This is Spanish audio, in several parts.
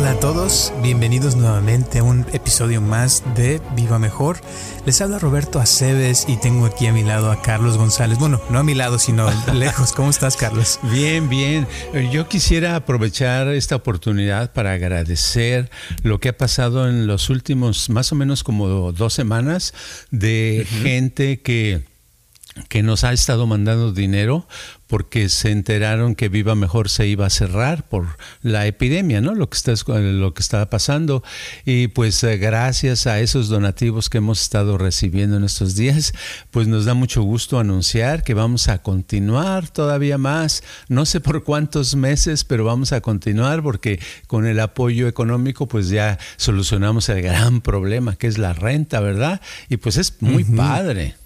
Hola a todos, bienvenidos nuevamente a un episodio más de Viva Mejor. Les habla Roberto Aceves y tengo aquí a mi lado a Carlos González. Bueno, no a mi lado, sino lejos. ¿Cómo estás, Carlos? Bien, bien. Yo quisiera aprovechar esta oportunidad para agradecer lo que ha pasado en los últimos más o menos como dos semanas de gente que que nos ha estado mandando dinero porque se enteraron que Viva Mejor se iba a cerrar por la epidemia, ¿no? Lo que está lo que estaba pasando y pues eh, gracias a esos donativos que hemos estado recibiendo en estos días, pues nos da mucho gusto anunciar que vamos a continuar todavía más, no sé por cuántos meses, pero vamos a continuar porque con el apoyo económico pues ya solucionamos el gran problema que es la renta, ¿verdad? Y pues es muy padre.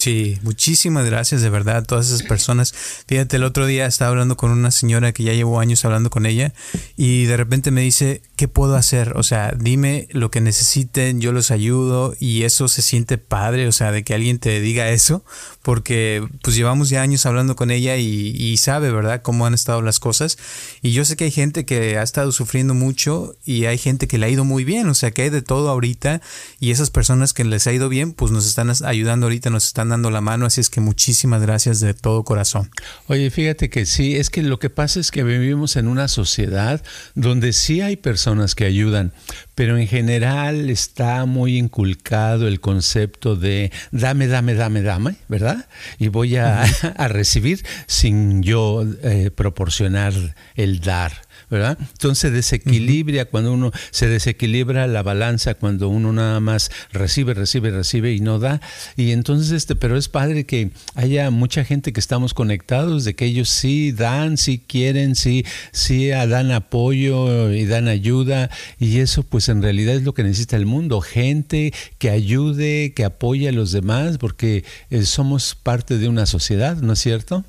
Sí, muchísimas gracias de verdad a todas esas personas. Fíjate, el otro día estaba hablando con una señora que ya llevo años hablando con ella y de repente me dice, ¿qué puedo hacer? O sea, dime lo que necesiten, yo los ayudo y eso se siente padre, o sea, de que alguien te diga eso, porque pues llevamos ya años hablando con ella y, sabe, ¿verdad?, cómo han estado las cosas. Y yo sé que hay gente que ha estado sufriendo mucho y hay gente que le ha ido muy bien, o sea, que hay de todo ahorita y esas personas que les ha ido bien, pues nos están ayudando ahorita, nos están dando la mano, así es que muchísimas gracias de todo corazón. Oye, fíjate que sí, es que lo que pasa es que vivimos en una sociedad donde sí hay personas que ayudan, pero en general está muy inculcado el concepto de dame, dame, dame, dame, ¿verdad? Y voy a, recibir sin yo eh, proporcionar el dar. ¿Verdad? Entonces desequilibra cuando uno se desequilibra la balanza cuando uno nada más recibe, recibe, recibe y no da. Y entonces este, pero es padre que haya mucha gente que estamos conectados, de que ellos sí dan, sí quieren, sí, sí dan apoyo y dan ayuda. Y eso pues en realidad es lo que necesita el mundo, gente que ayude, que apoye a los demás, porque eh, somos parte de una sociedad, ¿no es cierto?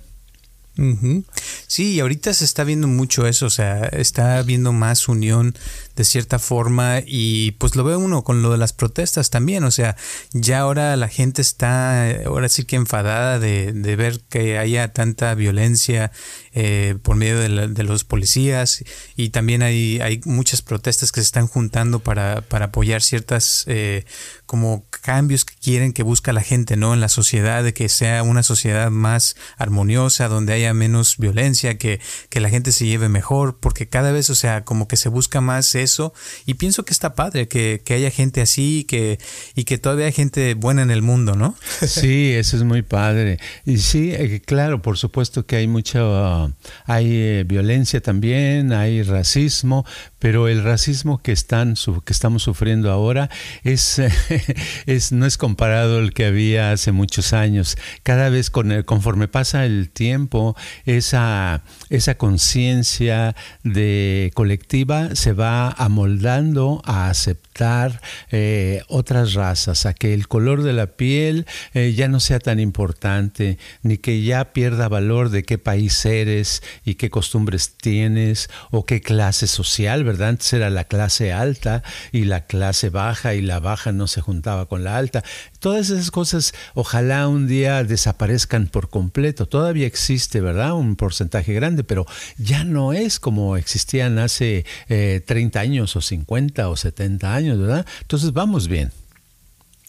Sí, y ahorita se está viendo mucho eso, o sea, está viendo más unión de cierta forma y pues lo ve uno con lo de las protestas también, o sea, ya ahora la gente está, ahora sí que enfadada de, de ver que haya tanta violencia eh, por medio de, los policías y también hay, hay muchas protestas que se están juntando para, para apoyar ciertas eh, como cambios que quieren que busca la gente, ¿no? En la sociedad, de que sea una sociedad más armoniosa, donde haya menos violencia, que, que la gente se lleve mejor, porque cada vez, o sea, como que se busca más eso y pienso que está padre que, que haya gente así que, y que todavía hay gente buena en el mundo, ¿no? Sí, eso es muy padre. Y sí, eh, claro, por supuesto que hay mucha, hay eh, violencia también, hay racismo, pero el racismo que, están, que estamos sufriendo ahora es, es, no es comparado al que había hace muchos años. Cada vez con conforme pasa el tiempo, esa, esa conciencia de colectiva se va amoldando a aceptar eh, otras razas, a que el color de la piel eh, ya no sea tan importante, ni que ya pierda valor de qué país eres y qué costumbres tienes o qué clase social, ¿verdad? Antes era la clase alta y la clase baja y la baja no se juntaba con la alta. Todas esas cosas ojalá un día desaparezcan por completo. Todavía existe, ¿verdad? Un porcentaje grande, pero ya no es como existían hace 30 eh, años o 50 o 70 años, ¿verdad? Entonces vamos bien.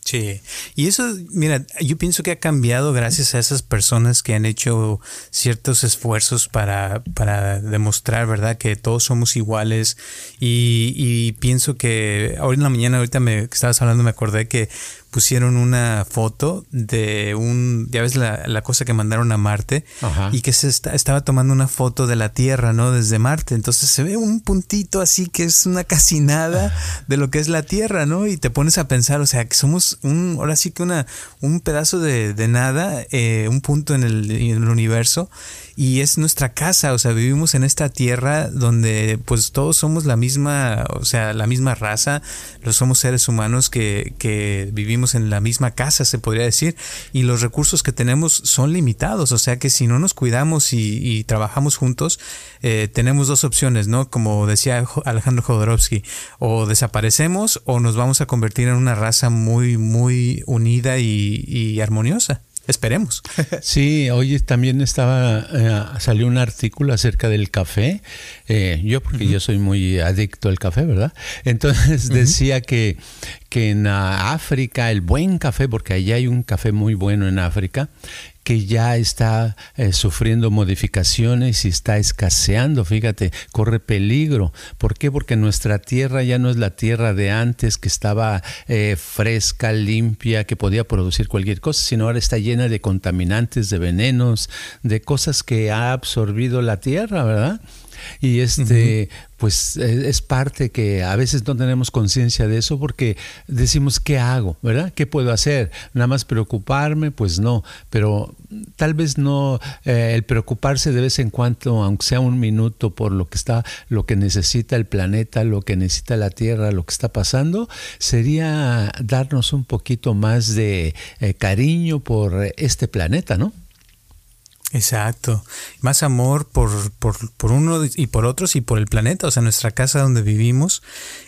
Sí, y eso, mira, yo pienso que ha cambiado gracias a esas personas que han hecho ciertos esfuerzos para, para demostrar, ¿verdad?, que todos somos iguales. Y, pienso que ahora en la mañana, ahorita me estabas hablando, me acordé que pusieron una foto de un, ya ves la, la cosa que mandaron a Marte y que se estaba tomando una foto de la Tierra, ¿no? Desde Marte. Entonces se ve un puntito así que es una casi nada de lo que es la Tierra, ¿no? Y te pones a pensar, o sea, que somos un, ahora sí que una, un pedazo de, de nada, eh, un punto en el, en el universo y es nuestra casa, o sea, vivimos en esta tierra donde pues todos somos la misma, o sea, la misma raza, los somos seres humanos que, que vivimos en la misma casa, se podría decir, y los recursos que tenemos son limitados, o sea que si no nos cuidamos y, trabajamos juntos, eh, tenemos dos opciones, ¿no? Como decía Alejandro Jodorowsky, o desaparecemos o nos vamos a convertir en una raza muy, muy unida y armoniosa. Esperemos. Sí, hoy también estaba, eh, salió un artículo acerca del café. Eh, yo, porque yo soy muy adicto al café, ¿verdad? Entonces decía que, que en África el buen café, porque allá hay un café muy bueno en África, que ya está eh, sufriendo modificaciones y está escaseando, fíjate, corre peligro. ¿Por qué? Porque nuestra tierra ya no es la tierra de antes, que estaba eh, fresca, limpia, que podía producir cualquier cosa, sino ahora está llena de contaminantes, de venenos, de cosas que ha absorbido la tierra, ¿verdad? Y este, pues e, es parte que a veces no tenemos conciencia de eso porque decimos, ¿qué hago? ¿Verdad? ¿Qué puedo hacer? Nada más preocuparme, pues no, pero tal vez no eh, el preocuparse de vez en cuando, aunque sea un minuto por lo que está, lo que necesita el planeta, lo que necesita la Tierra, lo que está pasando, sería darnos un poquito más de eh, cariño por este planeta, ¿no? Exacto. Más amor por, por, por, uno y por otros y por el planeta, o sea, nuestra casa donde vivimos.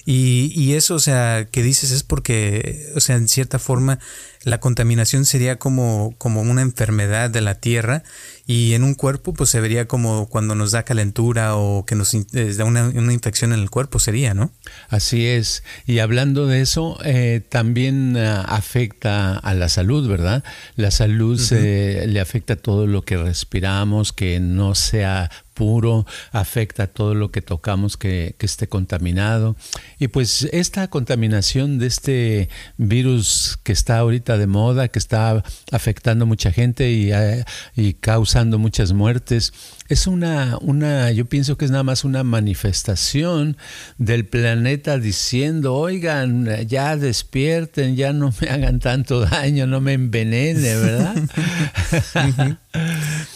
Y, y eso, o sea, que dices es porque, o sea, en cierta forma, la contaminación sería como, como una enfermedad de la tierra y en un cuerpo pues se vería como cuando nos da calentura o que nos da una, infección en el cuerpo sería, ¿no? Así es. Y hablando de eso, eh, también ah, afecta a la salud, ¿verdad? La salud le afecta a todo lo que respiramos, que no sea puro, afecta todo lo que tocamos que, esté contaminado. Y pues esta contaminación de este virus que está ahorita de moda, que está afectando mucha gente y, eh, y causando muchas muertes, es una, una, yo pienso que es nada más una manifestación del planeta diciendo, oigan, ya despierten, ya no me hagan tanto daño, no me envenene, ¿verdad?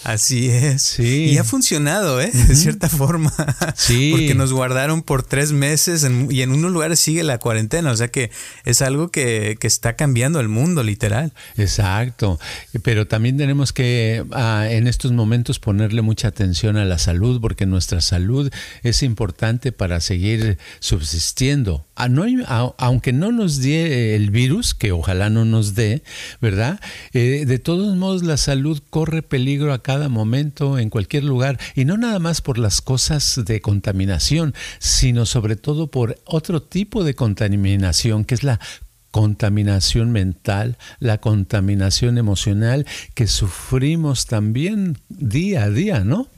Así es. Sí. Y ha funcionado, ¿eh? De cierta forma. Sí. Porque nos guardaron por tres meses y en unos lugares sigue la cuarentena. O sea que es algo que, está cambiando el mundo, literal. Exacto. Pero también tenemos que ah, en estos momentos ponerle mucha atención a la salud, porque nuestra salud es importante para seguir subsistiendo. Ah, aunque no nos dé el virus, que ojalá no nos dé, ¿verdad? Eh, de todos modos, la salud corre peligro a cada momento, en cualquier lugar, y no nada más por las cosas de contaminación, sino sobre todo por otro tipo de contaminación, que es la contaminación mental, la contaminación emocional que sufrimos también día a día, ¿no?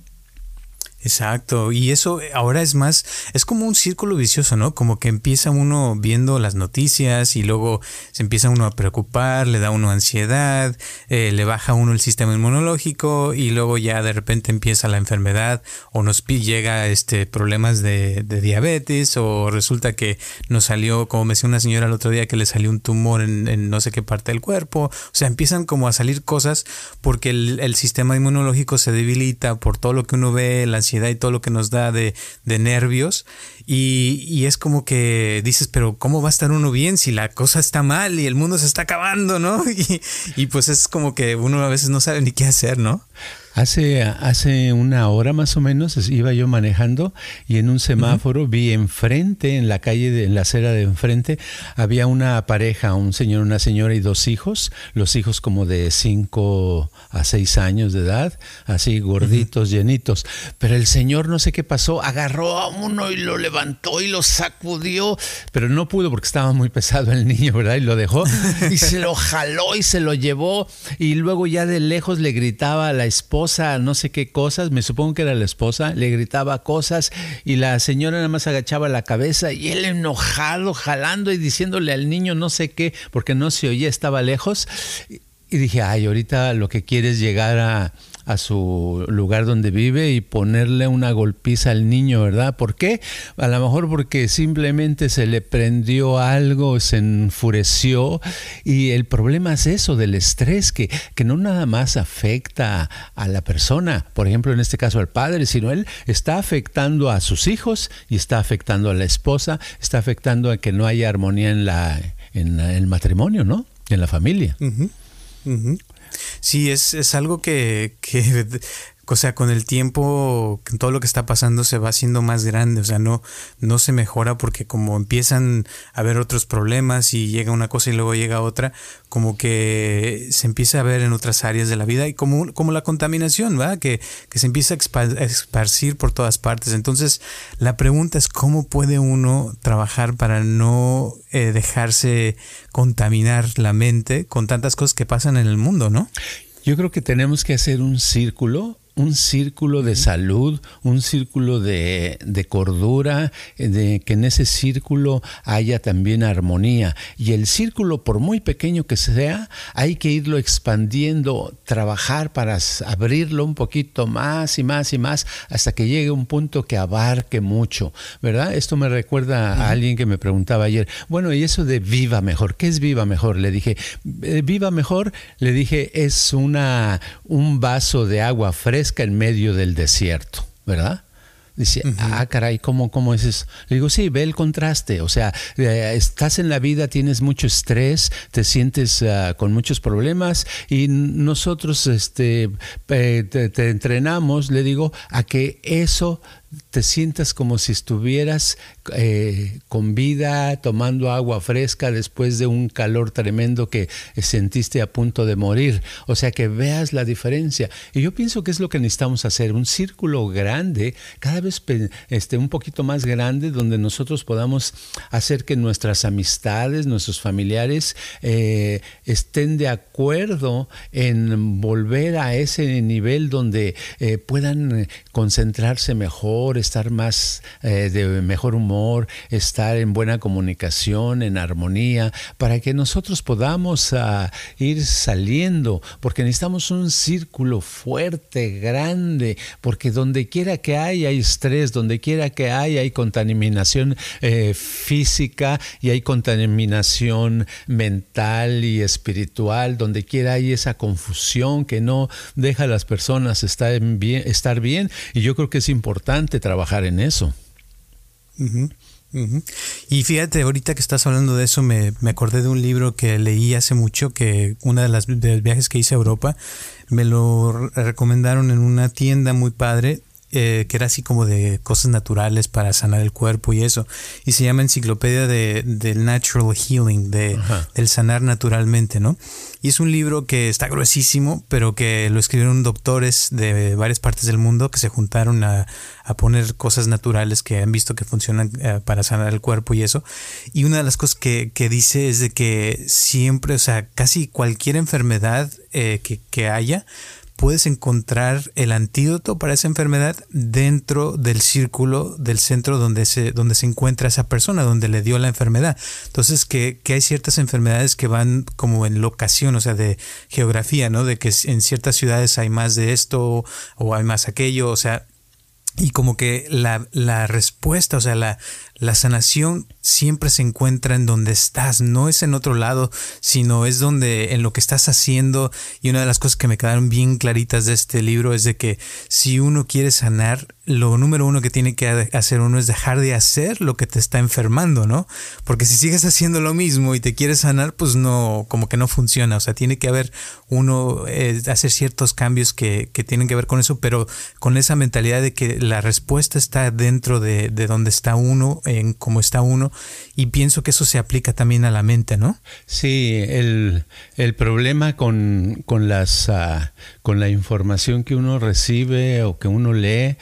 Exacto, y eso ahora es más, es como un círculo vicioso, ¿no? Como que empieza uno viendo las noticias y luego se empieza uno a preocupar, le da uno ansiedad, eh, le baja uno el sistema inmunológico y luego ya de repente empieza la enfermedad o nos llega este problemas de, diabetes o resulta que nos salió, como me decía una señora el otro día, que le salió un tumor en, no sé qué parte del cuerpo, o sea, empiezan como a salir cosas porque el, el sistema inmunológico se debilita por todo lo que uno ve, la ansiedad y todo lo que nos da de, nervios. Y, es como que dices, pero ¿cómo va a estar uno bien si la cosa está mal y el mundo se está acabando, ¿no? Y, y pues es como que uno a veces no sabe ni qué hacer, ¿no? Hace, hace una hora más o menos iba yo manejando y en un semáforo vi enfrente, en la calle, de, en la acera de enfrente, había una pareja, un señor, una señora y dos hijos, los hijos como de 5 a 6 años de edad, así gorditos, llenitos. Pero el señor no sé qué pasó, agarró a uno y lo levantó y lo sacudió, pero no pudo porque estaba muy pesado el niño, ¿verdad? Y lo dejó y se lo jaló y se lo llevó y luego ya de lejos le gritaba a la esposa, no sé qué cosas, me supongo que era la esposa, le gritaba cosas y la señora nada más agachaba la cabeza y él enojado, jalando y diciéndole al niño no sé qué, porque no se oía, estaba lejos. Y dije, ay, ahorita lo que quiere es llegar a, a su lugar donde vive y ponerle una golpiza al niño, ¿verdad? ¿Por qué? A lo mejor porque simplemente se le prendió algo, se enfureció y el problema es eso del estrés que, que no nada más afecta a la persona, por ejemplo en este caso al padre, sino él está afectando a sus hijos y está afectando a la esposa, está afectando a que no haya armonía en la en el matrimonio, ¿no? En la familia. Sí, es, es algo que, que o sea, con el tiempo, todo lo que está pasando se va haciendo más grande, o sea, no, no se mejora porque como empiezan a haber otros problemas y llega una cosa y luego llega otra, como que se empieza a ver en otras áreas de la vida y como, como la contaminación, ¿va? Que, que se empieza a esparcir por todas partes. Entonces, la pregunta es cómo puede uno trabajar para no eh, dejarse contaminar la mente con tantas cosas que pasan en el mundo, ¿no? Yo creo que tenemos que hacer un círculo un círculo de salud, un círculo de, cordura, de que en ese círculo haya también armonía. Y el círculo, por muy pequeño que sea, hay que irlo expandiendo, trabajar para abrirlo un poquito más y más y más hasta que llegue un punto que abarque mucho, ¿verdad? Esto me recuerda a alguien que me preguntaba ayer, bueno, ¿y eso de viva mejor? ¿Qué es viva mejor? Le dije, eh, viva mejor, le dije, es una, un vaso de agua fresca en medio del desierto, ¿verdad? Dice, ah, caray, ¿cómo, ¿cómo es eso? Le digo, sí, ve el contraste. O sea, eh, estás en la vida, tienes mucho estrés, te sientes ah, con muchos problemas y nosotros este, te, entrenamos, le digo, a que eso te sientas como si estuvieras eh, con vida, tomando agua fresca después de un calor tremendo que sentiste a punto de morir. O sea, que veas la diferencia. Y yo pienso que es lo que necesitamos hacer, un círculo grande, cada vez este, un poquito más grande, donde nosotros podamos hacer que nuestras amistades, nuestros familiares eh, estén de acuerdo en volver a ese nivel donde eh, puedan concentrarse mejor, estar más eh, de mejor humor, estar en buena comunicación, en armonía, para que nosotros podamos ah, ir saliendo, porque necesitamos un círculo fuerte, grande, porque donde quiera que haya hay estrés, donde quiera que haya hay contaminación eh, física y hay contaminación mental y espiritual, donde quiera hay esa confusión que no deja a las personas estar bien y yo creo que es importante trabajar en eso. Y fíjate, ahorita que estás hablando de eso, me, acordé de un libro que leí hace mucho, que una de las de los viajes que hice a Europa, me lo recomendaron en una tienda muy padre eh, que era así como de cosas naturales para sanar el cuerpo y eso. Y se llama Enciclopedia de, del Natural Healing, de, del sanar naturalmente, ¿no? Y es un libro que está gruesísimo, pero que lo escribieron doctores de varias partes del mundo que se juntaron a, a poner cosas naturales que han visto que funcionan eh, para sanar el cuerpo y eso. Y una de las cosas que, que dice es de que siempre, o sea, casi cualquier enfermedad eh, que, que haya, puedes encontrar el antídoto para esa enfermedad dentro del círculo del centro donde se, donde se encuentra esa persona, donde le dio la enfermedad. Entonces, que, que hay ciertas enfermedades que van como en locación, o sea, de geografía, ¿no? De que en ciertas ciudades hay más de esto o hay más aquello, o sea, y como que la, la respuesta, o sea, la, la sanación siempre se encuentra en donde estás, no es en otro lado, sino es donde en lo que estás haciendo. Y una de las cosas que me quedaron bien claritas de este libro es de que si uno quiere sanar, lo número uno que tiene que hacer uno es dejar de hacer lo que te está enfermando, ¿no? Porque si sigues haciendo lo mismo y te quieres sanar, pues no, como que no funciona. O sea, tiene que haber uno, eh, hacer ciertos cambios que, que, tienen que ver con eso, pero con esa mentalidad de que la respuesta está dentro de, de donde está uno en cómo está uno y pienso que eso se aplica también a la mente, ¿no? Sí, el, problema con, con, las, ah, con la información que uno recibe o que uno lee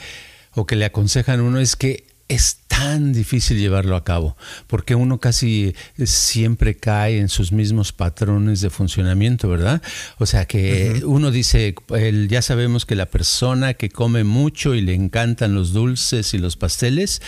o que le aconsejan uno es que está tan difícil llevarlo a cabo, porque uno casi siempre cae en sus mismos patrones de funcionamiento, ¿verdad? O sea que uno dice, ya sabemos que la persona que come mucho y le encantan los dulces y los pasteles,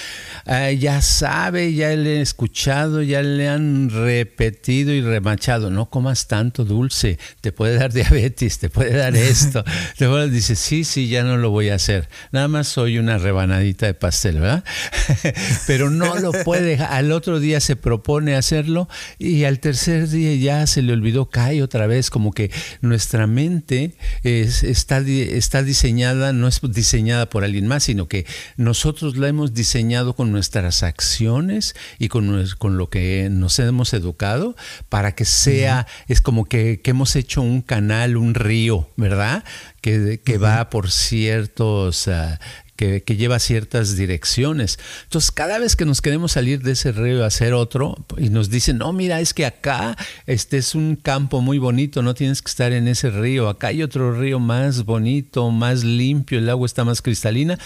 ah, ya sabe, ya le he escuchado, ya le han repetido y remachado, no comas tanto dulce, te puede dar diabetes, te puede dar esto. Luego dice, sí, sí, ya no lo voy a hacer, nada más soy una rebanadita de pastel, ¿verdad? Pero no lo puede, al otro día se propone hacerlo y al tercer día ya se le olvidó, cae otra vez, como que nuestra mente está, está diseñada, no es diseñada por alguien más, sino que nosotros la hemos diseñado con nuestras acciones y con, con lo que nos hemos educado para que sea, es como que, hemos hecho un canal, un río, ¿verdad? Que, que va por ciertos ah, que, lleva ciertas direcciones. Entonces, cada vez que nos queremos salir de ese río a hacer otro y nos dicen, no, mira, es que acá este es un campo muy bonito, no tienes que estar en ese río, acá hay otro río más bonito, más limpio, el agua está más cristalina,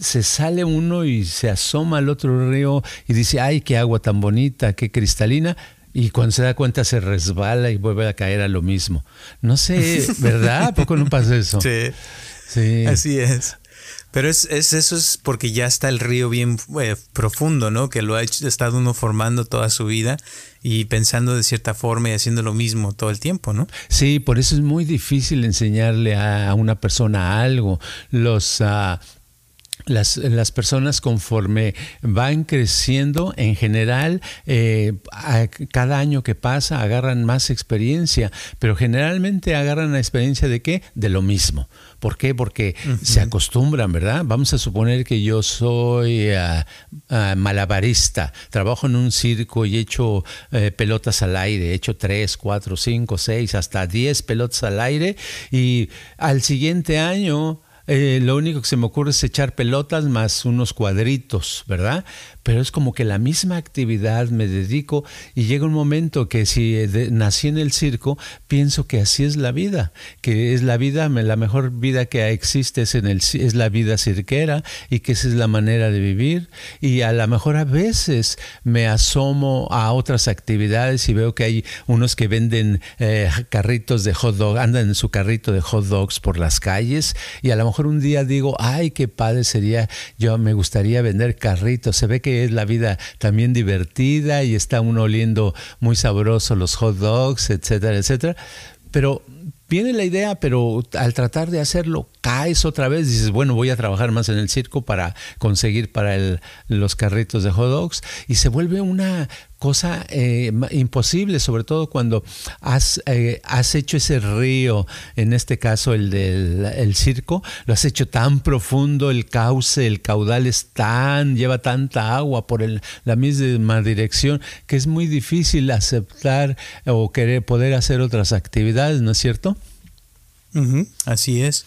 se sale uno y se asoma al otro río y dice, ay, qué agua tan bonita, qué cristalina, y cuando se da cuenta se resbala y vuelve a caer a lo mismo. No sé, ¿verdad? ¿A poco no pasa eso? Sí. Sí. Así es. Pero es, es, eso es porque ya está el río bien eh, profundo, ¿no? Que lo ha estado uno formando toda su vida y pensando de cierta forma y haciendo lo mismo todo el tiempo, ¿no? Sí, por eso es muy difícil enseñarle a una persona algo. Los uh, las, las, personas conforme van creciendo, en general, eh, cada año que pasa agarran más experiencia, pero generalmente agarran la experiencia de qué? De lo mismo. ¿Por qué? Porque se acostumbran, ¿verdad? Vamos a suponer que yo soy ah, ah, malabarista, trabajo en un circo y echo eh, pelotas al aire, he hecho tres, cuatro, cinco, seis, hasta diez pelotas al aire y al siguiente año eh, lo único que se me ocurre es echar pelotas más unos cuadritos, ¿verdad? pero es como que la misma actividad me dedico y llega un momento que si nací en el circo, pienso que así es la vida, que es la vida, la mejor vida que existe es, en el, es la vida cirquera y que esa es la manera de vivir y a lo mejor a veces me asomo a otras actividades y veo que hay unos que venden eh, carritos de hot dog, andan en su carrito de hot dogs por las calles y a lo mejor un día digo, ay, qué padre sería, yo me gustaría vender carritos, se ve que es la vida también divertida y está uno oliendo muy sabroso los hot dogs, etcétera, etcétera. Pero viene la idea, pero al tratar de hacerlo, caes otra vez, dices, bueno, voy a trabajar más en el circo para conseguir para los carritos de hot dogs, y se vuelve una cosa eh, imposible, sobre todo cuando has, eh, has, hecho ese río, en este caso el del circo, lo has hecho tan profundo, el cauce, el caudal es tan, lleva tanta agua por el, la misma dirección, que es muy difícil aceptar o querer poder hacer otras actividades, ¿no es cierto? así es.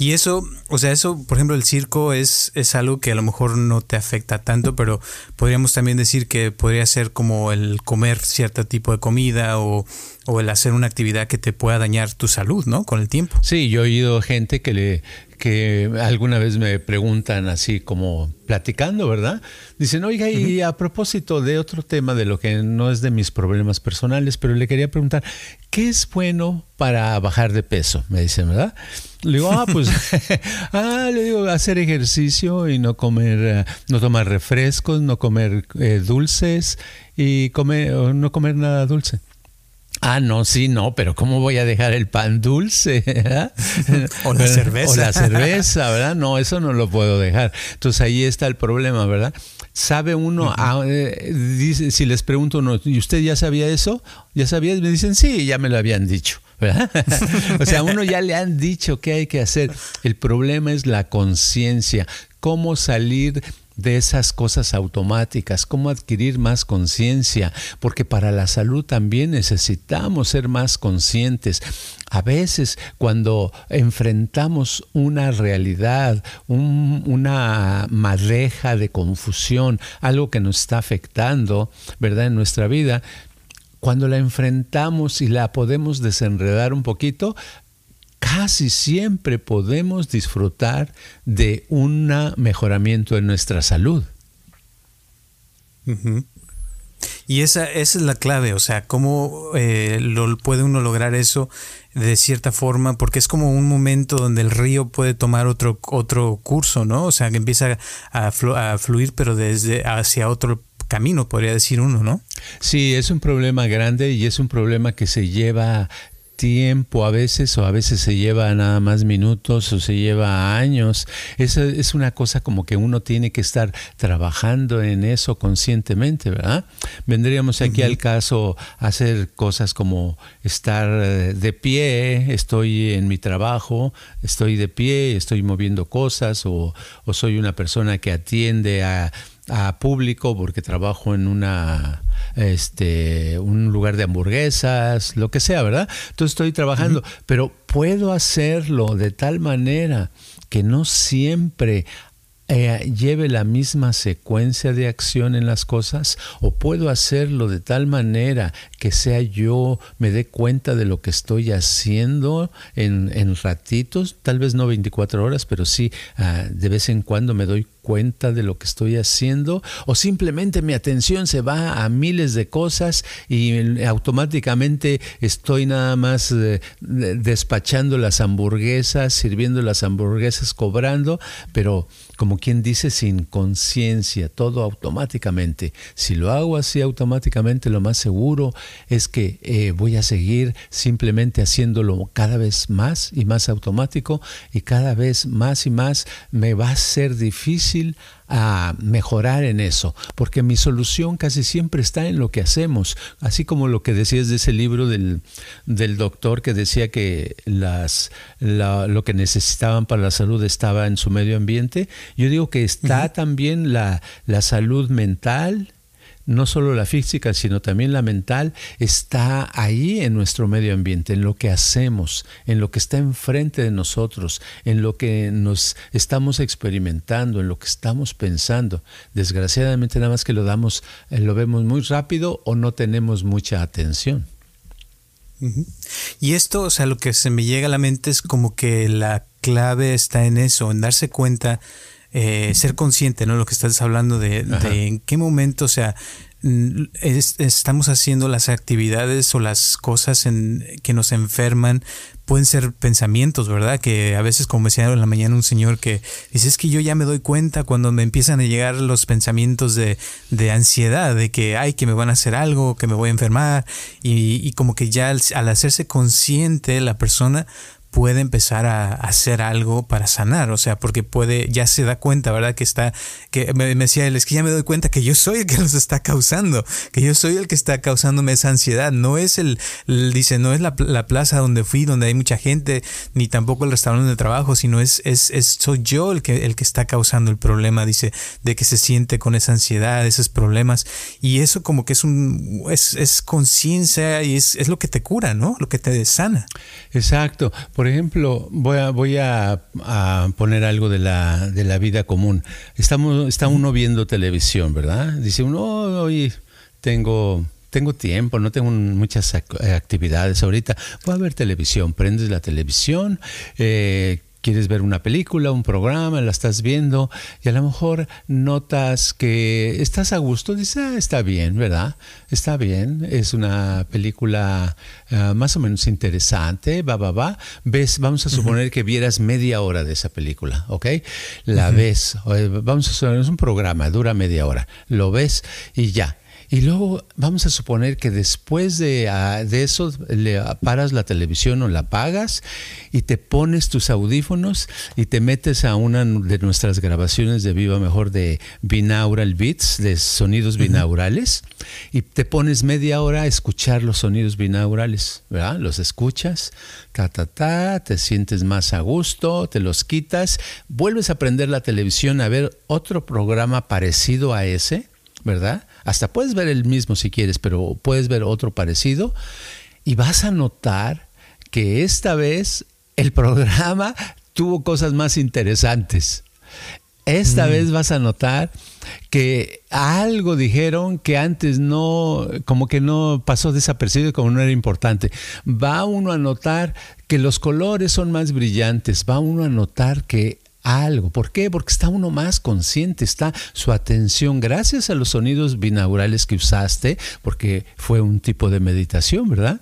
Y eso, o sea, eso, por ejemplo, el circo es, es algo que a lo mejor no te afecta tanto, pero podríamos también decir que podría ser como el comer cierto tipo de comida o, o el hacer una actividad que te pueda dañar tu salud, ¿no? Con el tiempo. Sí, yo he oído gente que le que alguna vez me preguntan así como platicando, ¿verdad? Dicen, oiga, y a propósito de otro tema de lo que no es de mis problemas personales, pero le quería preguntar, ¿qué es bueno para bajar de peso? Me dicen, ¿verdad? Le digo, ah, pues, ah, le digo, hacer ejercicio y no comer, eh, no tomar refrescos, no comer eh, dulces y comer, no comer nada dulce. Ah, no, sí, no, pero ¿cómo voy a dejar el pan dulce? o la cerveza. O la cerveza, ¿verdad? No, eso no lo puedo dejar. Entonces ahí está el problema, ¿verdad? ¿Sabe uno? Ah, eh, dice, si les pregunto uno, ¿y usted ya sabía eso? ¿Ya sabía? Me dicen, sí, ya me lo habían dicho. ¿verdad? o sea, a uno ya le han dicho qué hay que hacer. El problema es la conciencia. ¿Cómo salir de esas cosas automáticas, cómo adquirir más conciencia, porque para la salud también necesitamos ser más conscientes. A veces cuando enfrentamos una realidad, una madeja de confusión, algo que nos está afectando, ¿verdad? En nuestra vida, cuando la enfrentamos y la podemos desenredar un poquito, casi siempre podemos disfrutar de un mejoramiento en nuestra salud. Y esa, esa es la clave, o sea, cómo eh, lo, puede uno lograr eso de cierta forma, porque es como un momento donde el río puede tomar otro, otro curso, ¿no? O sea, que empieza a, a fluir, pero desde hacia otro camino, podría decir uno, ¿no? Sí, es un problema grande y es un problema que se lleva tiempo a veces o a veces se lleva nada más minutos o se lleva años. Eso es una cosa como que uno tiene que estar trabajando en eso conscientemente, ¿verdad? Vendríamos aquí al caso hacer cosas como estar eh, de pie, estoy en mi trabajo, estoy de pie, estoy moviendo cosas o, o soy una persona que atiende a a público porque trabajo en una este un lugar de hamburguesas, lo que sea, ¿verdad? Entonces estoy trabajando, pero puedo hacerlo de tal manera que no siempre eh, lleve la misma secuencia de acción en las cosas o puedo hacerlo de tal manera que sea yo me dé cuenta de lo que estoy haciendo en, en ratitos, tal vez no 24 horas, pero sí ah, de vez en cuando me doy cuenta de lo que estoy haciendo o simplemente mi atención se va a miles de cosas y automáticamente estoy nada más eh, despachando las hamburguesas, sirviendo las hamburguesas, cobrando, pero como quien dice, sin conciencia, todo automáticamente. Si lo hago así automáticamente, lo más seguro es que eh, voy a seguir simplemente haciéndolo cada vez más y más automático y cada vez más y más me va a ser difícil a mejorar en eso, porque mi solución casi siempre está en lo que hacemos, así como lo que decías de ese libro del, del doctor que decía que las, lo que necesitaban para la salud estaba en su medio ambiente, yo digo que está también la, la salud mental, no solo la física, sino también la mental, está ahí en nuestro medio ambiente, en lo que hacemos, en lo que está enfrente de nosotros, en lo que nos estamos experimentando, en lo que estamos pensando. Desgraciadamente nada más que lo damos, eh, lo vemos muy rápido o no tenemos mucha atención. Y esto, o sea, lo que se me llega a la mente es como que la clave está en eso, en darse cuenta eh, ser consciente, ¿no? Lo que estás hablando de, en qué momento, o sea, estamos haciendo las actividades o las cosas en, que nos enferman pueden ser pensamientos, ¿verdad? Que a veces, como decía en la mañana un señor que dice, es que yo ya me doy cuenta cuando me empiezan a llegar los pensamientos de, de ansiedad, de que, ay, que me van a hacer algo, que me voy a enfermar, y, y como que ya al hacerse consciente la persona puede empezar a hacer algo para sanar, o sea, porque puede, ya se da cuenta, ¿verdad? Que está, que me, decía él, es que ya me doy cuenta que yo soy el que los está causando, que yo soy el que está causándome esa ansiedad, no es el, dice, no es la, plaza donde fui, donde hay mucha gente, ni tampoco el restaurante de trabajo, sino es, es, es, soy yo el que, el que está causando el problema, dice, de que se siente con esa ansiedad, esos problemas, y eso como que es un, es, es conciencia y es, es lo que te cura, ¿no? Lo que te sana. Exacto. Por ejemplo, voy a, voy a, poner algo de la, de la vida común. Estamos, está uno viendo televisión, ¿verdad? Dice uno, hoy tengo tengo tiempo, no tengo muchas actividades ahorita. Voy a ver televisión, prendes la televisión, eh, quieres ver una película, un programa, la estás viendo y a lo mejor notas que estás a gusto, dices, ah, está bien, ¿verdad? Está bien, es una película ah, más o menos interesante, va, va, va. Ves, vamos a suponer que vieras media hora de esa película, ¿ok? La ves, vamos a suponer, es un programa, dura media hora, lo ves y ya y luego vamos a suponer que después de, ah, de, eso le paras la televisión o la apagas y te pones tus audífonos y te metes a una de nuestras grabaciones de Viva Mejor de binaural beats, de sonidos binaurales, y te pones media hora a escuchar los sonidos binaurales, ¿verdad? Los escuchas, ta, ta, ta, te sientes más a gusto, te los quitas, vuelves a prender la televisión a ver otro programa parecido a ese, ¿verdad? Hasta puedes ver el mismo si quieres, pero puedes ver otro parecido y vas a notar que esta vez el programa tuvo cosas más interesantes. Esta mm. vez vas a notar que algo dijeron que antes no, como que no pasó desapercibido, como no era importante. Va uno a notar que los colores son más brillantes, va uno a notar que algo. ¿Por qué? Porque está uno más consciente, está su atención, gracias a los sonidos binaurales que usaste, porque fue un tipo de meditación, ¿verdad?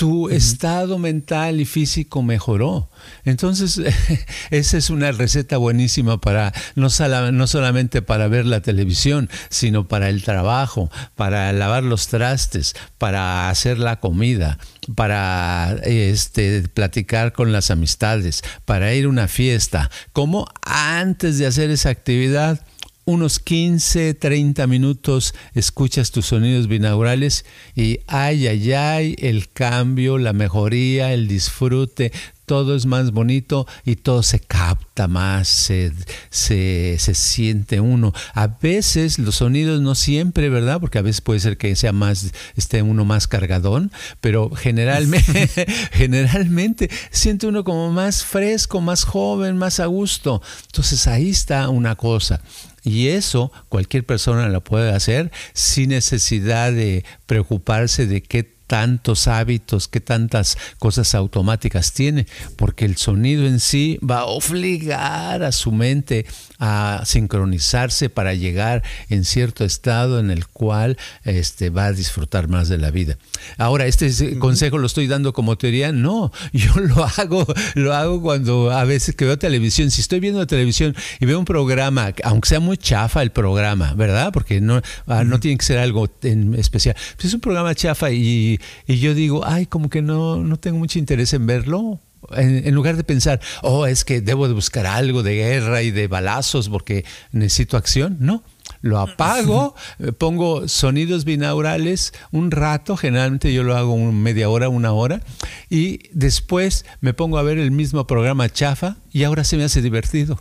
Tu estado mental y físico mejoró. Entonces, esa es una receta buenísima para, no, no, solamente para ver la televisión, sino para el trabajo, para lavar los trastes, para hacer la comida, para este, platicar con las amistades, para ir a una fiesta. Como antes de hacer esa actividad, unos 15, 30 minutos escuchas tus sonidos binaurales y ay, ay, ay, el cambio, la mejoría, el disfrute, todo es más bonito y todo se capta más, se, se, siente uno. A veces los sonidos no siempre, ¿verdad? Porque a veces puede ser que sea más, esté uno más cargadón, pero generalmente, generalmente siente uno como más fresco, más joven, más a gusto. Entonces ahí está una cosa. Y eso cualquier persona lo puede hacer sin necesidad de preocuparse de qué tantos hábitos, qué tantas cosas automáticas tiene, porque el sonido en sí va a obligar a su mente a sincronizarse para llegar en cierto estado en el cual este, va a disfrutar más de la vida. Ahora, este consejo lo estoy dando como teoría, no, yo lo hago, lo hago cuando a veces que veo televisión, si estoy viendo televisión y veo un programa, aunque sea muy chafa el programa, ¿verdad? Porque no, ah, no tiene que ser algo en especial, pues es un programa chafa y, y yo digo, ay, como que no, no tengo mucho interés en verlo, en, lugar de pensar, oh, es que debo de buscar algo de guerra y de balazos porque necesito acción, no. Lo apago, pongo sonidos binaurales un rato, generalmente yo lo hago media hora, una hora, y después me pongo a ver el mismo programa chafa y ahora se me hace divertido.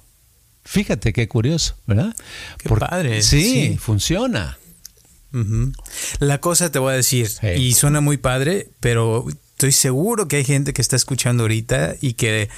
Fíjate qué curioso, ¿verdad? Qué padre. Sí, funciona. La cosa te voy a decir, y suena muy padre, pero estoy seguro que hay gente que está escuchando ahorita y que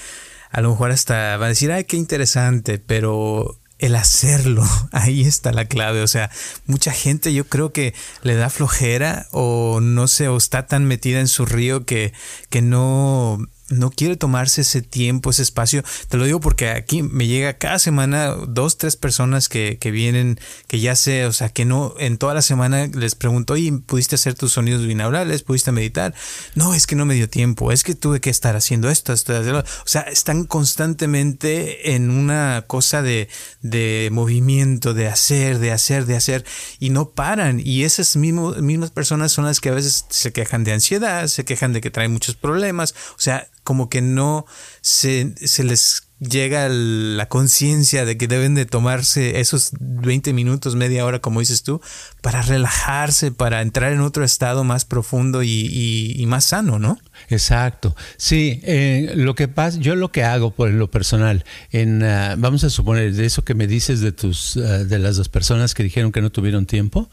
a lo mejor hasta va a decir, ay, qué interesante, pero el hacerlo, ahí está la clave. O sea, mucha gente yo creo que le da flojera o no sé, o está tan metida en su río que, que no, no quiere tomarse ese tiempo, ese espacio. Te lo digo porque aquí me llega cada semana dos, tres personas que, que vienen, que ya sé, o sea, que no, en toda la semana les pregunto, oye, ¿pudiste hacer tus sonidos binaurales? ¿Pudiste meditar? No, es que no me dio tiempo, es que tuve que estar haciendo esto, esto, O sea, están constantemente en una cosa de, de movimiento, de hacer, de hacer, de hacer, y no paran. Y esas mismas personas son las que a veces se quejan de ansiedad, se quejan de que traen muchos problemas. O sea, como que no se, se les llega la conciencia de que deben de tomarse esos 20 minutos, media hora, como dices tú, para relajarse, para entrar en otro estado más profundo y, más sano, ¿no? Exacto. Sí, eh, lo que pasa, yo lo que hago por lo personal, en, ah, vamos a suponer de eso que me dices de tus, ah, de las dos personas que dijeron que no tuvieron tiempo,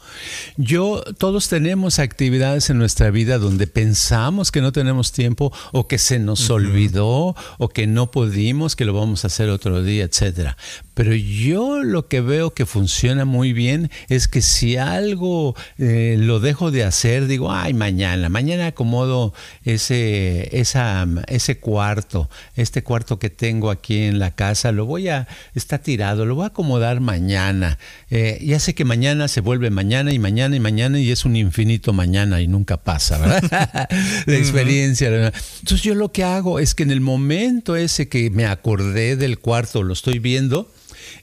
yo todos tenemos actividades en nuestra vida donde pensamos que no tenemos tiempo o que se nos olvidó o que no pudimos, que lo vamos a hacer otro día, etcétera. Pero yo lo que veo que funciona muy bien es que si algo eh, lo dejo de hacer, digo, ay, mañana, mañana acomodo ese, esa, ese cuarto, este cuarto que tengo aquí en la casa, lo voy a, está tirado, lo voy a acomodar mañana. Eh, ya sé que mañana se vuelve mañana y mañana y mañana y es un infinito mañana y nunca pasa, ¿verdad? La experiencia. Entonces yo lo que hago es que en el momento ese que me acordé del cuarto, lo estoy viendo,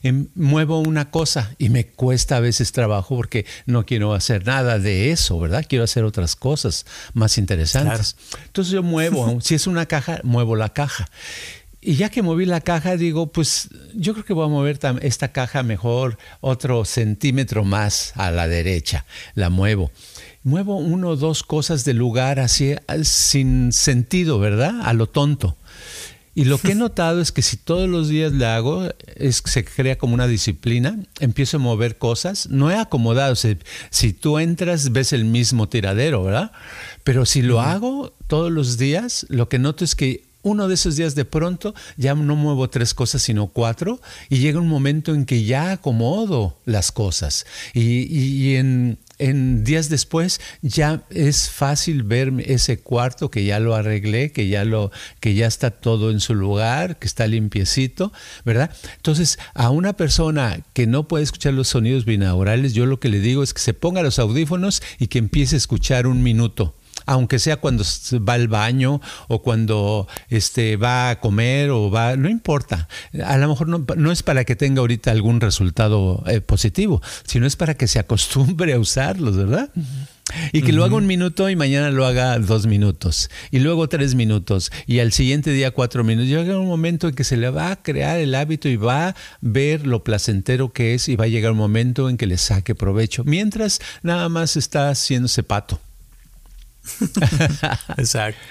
Em, muevo una cosa y me cuesta a veces trabajo porque no quiero hacer nada de eso, ¿verdad? Quiero hacer otras cosas más interesantes. Entonces yo muevo, si es una caja, muevo la caja. Y ya que moví la caja, digo, pues yo creo que voy a mover esta caja mejor otro centímetro más a la derecha. La muevo. Muevo uno o dos cosas de lugar así sin sentido, ¿verdad? A lo tonto. Y lo que he notado es que si todos los días le hago, es, se crea como una disciplina, empiezo a mover cosas, no he acomodado, si tú entras ves el mismo tiradero, ¿verdad? Pero si lo hago todos los días, lo que noto es que uno de esos días de pronto ya no muevo tres cosas, sino cuatro, y llega un momento en que ya acomodo las cosas. Y, en, días después ya es fácil ver ese cuarto que ya lo arreglé, que ya lo que ya está todo en su lugar, que está limpiecito, ¿verdad? Entonces, a una persona que no puede escuchar los sonidos binaurales, yo lo que le digo es que se ponga los audífonos y que empiece a escuchar un minuto aunque sea cuando va al baño o cuando este, va a comer o va, no importa. A lo mejor no, es para que tenga ahorita algún resultado eh, positivo, sino es para que se acostumbre a usarlos, ¿verdad? Y que lo haga un minuto y mañana lo haga dos minutos. Y luego tres minutos. Y al siguiente día cuatro minutos. Llega un momento en que se le va a crear el hábito y va a ver lo placentero que es y va a llegar un momento en que le saque provecho. Mientras nada más está haciéndose pato. exacto,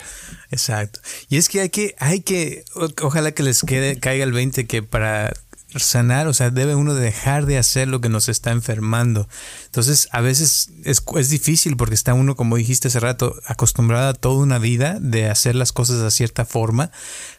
exacto. Y es que hay que, hay que, ojalá que les quede, caiga el 20 que para sanar, o sea, debe uno dejar de hacer lo que nos está enfermando. Entonces, a veces es, es, difícil porque está uno, como dijiste hace rato, acostumbrado a toda una vida de hacer las cosas de cierta forma,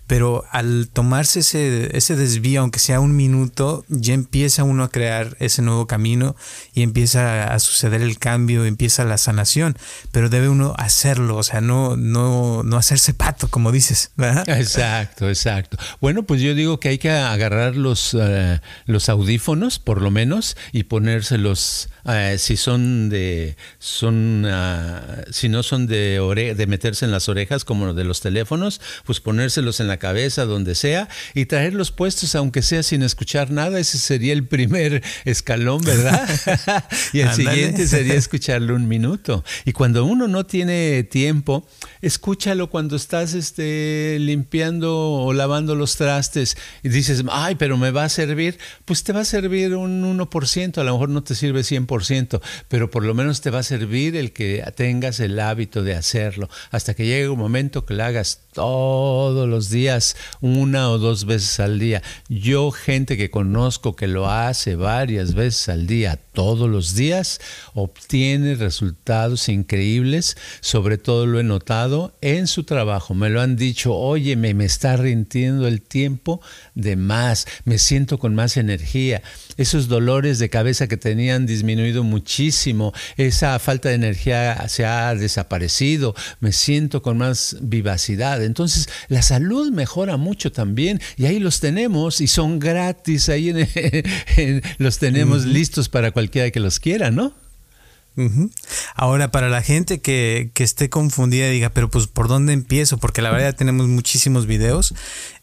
pero al tomarse ese, ese desvío, aunque sea un minuto, ya empieza uno a crear ese nuevo camino y empieza a suceder el cambio, empieza la sanación, pero debe uno hacerlo, o sea, no, no, no hacerse pato, como dices. Exacto, exacto. Bueno, pues yo digo que hay que agarrar los, eh, los audífonos, por lo menos, y ponérselos eh, si son de, son, ah, si no son de, de meterse en las orejas como de los teléfonos, pues ponérselos en la cabeza, donde sea, y traerlos puestos, aunque sea sin escuchar nada. Ese sería el primer escalón, ¿verdad? y el siguiente sería escucharlo un minuto. Y cuando uno no tiene tiempo, escúchalo cuando estás este, limpiando o lavando los trastes y dices, ay, pero me va a servir. Pues te va a servir un 1%, a lo mejor no te sirve 100% pero por lo menos te va a servir el que tengas el hábito de hacerlo, hasta que llegue un momento que lo hagas todos los días, una o dos veces al día. Yo, gente que conozco que lo hace varias veces al día, todos los días, obtiene resultados increíbles, sobre todo lo he notado en su trabajo. Me lo han dicho, oye, me, me está rindiendo el tiempo de más, me siento con más energía esos dolores de cabeza que tenían disminuido muchísimo, esa falta de energía se ha desaparecido, me siento con más vivacidad. Entonces, la salud mejora mucho también y ahí los tenemos y son gratis, ahí los tenemos listos para cualquiera que los quiera, ¿no? Ahora, para la gente que, esté confundida y diga, pero pues ¿por dónde empiezo? Porque la verdad tenemos muchísimos videos.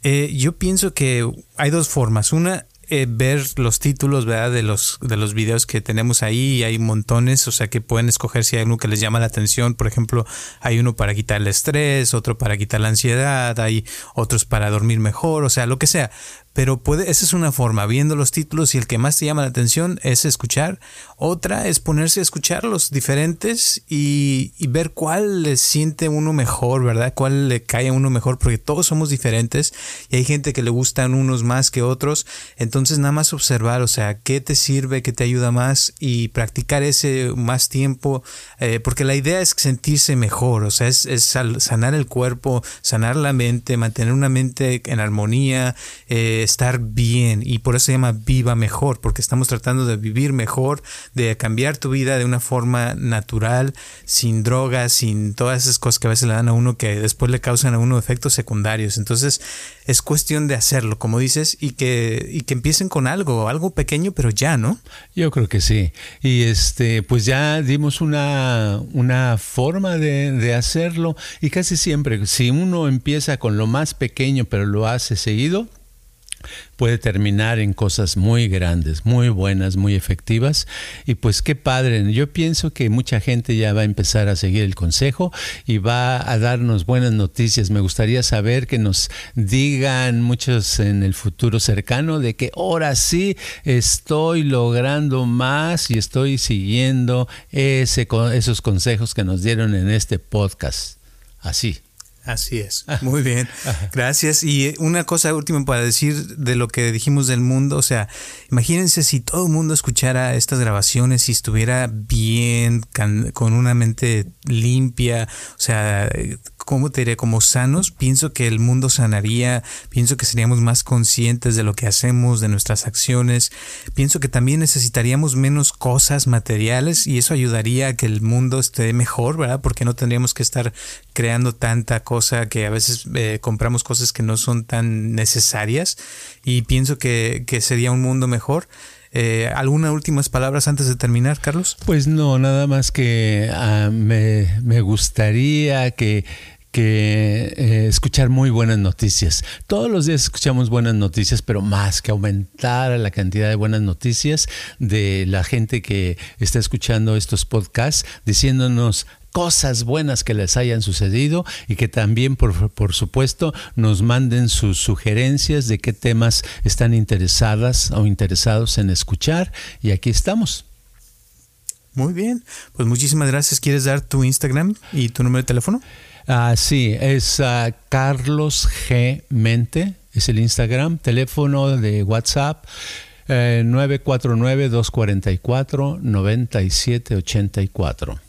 Eh, yo pienso que hay dos formas. Una eh, ver los títulos, ¿verdad? De los, de los videos que tenemos ahí. Hay montones, o sea que pueden escoger si hay uno que les llama la atención. Por ejemplo, hay uno para quitar el estrés, otro para quitar la ansiedad, hay otros para dormir mejor, o sea, lo que sea. Pero puede, esa es una forma, viendo los títulos y el que más te llama la atención es escuchar. Otra es ponerse a escuchar los diferentes y, ver cuál le siente uno mejor, ¿verdad? Cuál le cae a uno mejor, porque todos somos diferentes y hay gente que le gustan unos más que otros. Entonces nada más observar, o sea, qué te sirve, qué te ayuda más y practicar ese más tiempo, eh, porque la idea es sentirse mejor, o sea, es, es sanar el cuerpo, sanar la mente, mantener una mente en armonía. Eh, estar bien y por eso se llama viva mejor, porque estamos tratando de vivir mejor, de cambiar tu vida de una forma natural, sin drogas, sin todas esas cosas que a veces le dan a uno que después le causan a uno efectos secundarios. Entonces es cuestión de hacerlo, como dices, y que, y que empiecen con algo, algo pequeño, pero ya, ¿no? Yo creo que sí. Y este, pues ya dimos una, una forma de, de hacerlo y casi siempre, si uno empieza con lo más pequeño, pero lo hace seguido, puede terminar en cosas muy grandes, muy buenas, muy efectivas. Y pues qué padre, yo pienso que mucha gente ya va a empezar a seguir el consejo y va a darnos buenas noticias. Me gustaría saber que nos digan muchos en el futuro cercano de que ahora sí estoy logrando más y estoy siguiendo ese, esos consejos que nos dieron en este podcast. Así. Así es. Muy bien. Gracias. Y una cosa última para decir de lo que dijimos del mundo. O sea, imagínense si todo el mundo escuchara estas grabaciones y estuviera bien, con una mente limpia. O sea, ¿cómo te diré? Como sanos, pienso que el mundo sanaría, pienso que seríamos más conscientes de lo que hacemos, de nuestras acciones, pienso que también necesitaríamos menos cosas materiales y eso ayudaría a que el mundo esté mejor, ¿verdad? Porque no tendríamos que estar creando tanta cosa que a veces eh, compramos cosas que no son tan necesarias y pienso que, que sería un mundo mejor. Eh, ¿Algunas últimas palabras antes de terminar, Carlos? Pues no, nada más que uh, me, me gustaría que que eh, escuchar muy buenas noticias. Todos los días escuchamos buenas noticias, pero más que aumentar la cantidad de buenas noticias de la gente que está escuchando estos podcasts, diciéndonos cosas buenas que les hayan sucedido y que también, por, por, supuesto, nos manden sus sugerencias de qué temas están interesadas o interesados en escuchar. Y aquí estamos. Muy bien, pues muchísimas gracias. ¿Quieres dar tu Instagram y tu número de teléfono? Ah, sí, es uh, Carlos G. Mente, es el Instagram, teléfono de WhatsApp. Eh, 949-244-9784.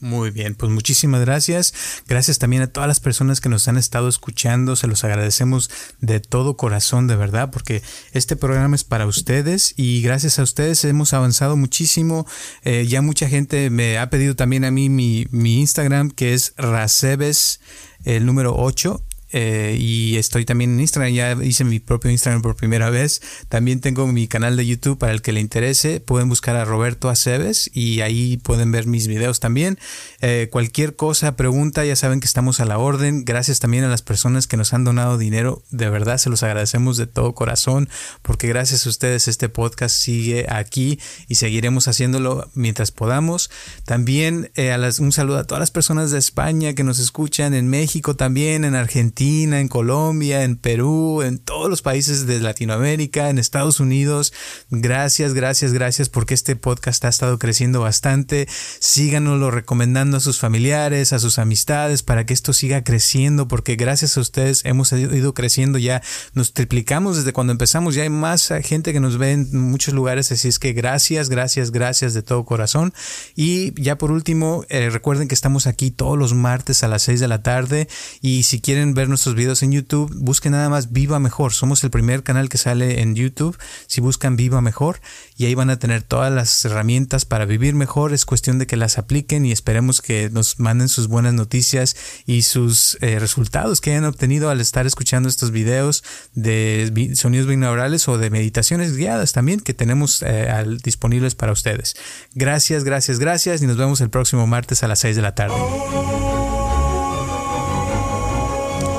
Muy bien, pues muchísimas gracias. Gracias también a todas las personas que nos han estado escuchando. Se los agradecemos de todo corazón, de verdad, porque este programa es para ustedes y gracias a ustedes hemos avanzado muchísimo. Eh, ya mucha gente me ha pedido también a mí mi, mi Instagram, que es Racebes, el número 8 eh, y estoy también en Instagram, ya hice mi propio Instagram por primera vez. También tengo mi canal de YouTube para el que le interese. Pueden buscar a Roberto Aceves y ahí pueden ver mis videos también. Eh, cualquier cosa, pregunta, ya saben que estamos a la orden. Gracias también a las personas que nos han donado dinero. De verdad se los agradecemos de todo corazón porque gracias a ustedes este podcast sigue aquí y seguiremos haciéndolo mientras podamos. También eh, un saludo a todas las personas de España que nos escuchan, en México también, en Argentina en Colombia, en Perú, en todos los países de Latinoamérica, en Estados Unidos. Gracias, gracias, gracias porque este podcast ha estado creciendo bastante. Síganoslo recomendando a sus familiares, a sus amistades para que esto siga creciendo porque gracias a ustedes hemos ido creciendo ya. Nos triplicamos desde cuando empezamos. Ya hay más gente que nos ve en muchos lugares. Así es que gracias, gracias, gracias de todo corazón. Y ya por último, eh, recuerden que estamos aquí todos los martes a las 6 de la tarde y si quieren ver nuestros videos en YouTube, busquen nada más Viva Mejor. Somos el primer canal que sale en YouTube. Si buscan Viva Mejor y ahí van a tener todas las herramientas para vivir mejor. Es cuestión de que las apliquen y esperemos que nos manden sus buenas noticias y sus eh, resultados que hayan obtenido al estar escuchando estos videos de sonidos binaurales o de meditaciones guiadas también que tenemos eh, disponibles para ustedes. Gracias, gracias, gracias y nos vemos el próximo martes a las 6 de la tarde.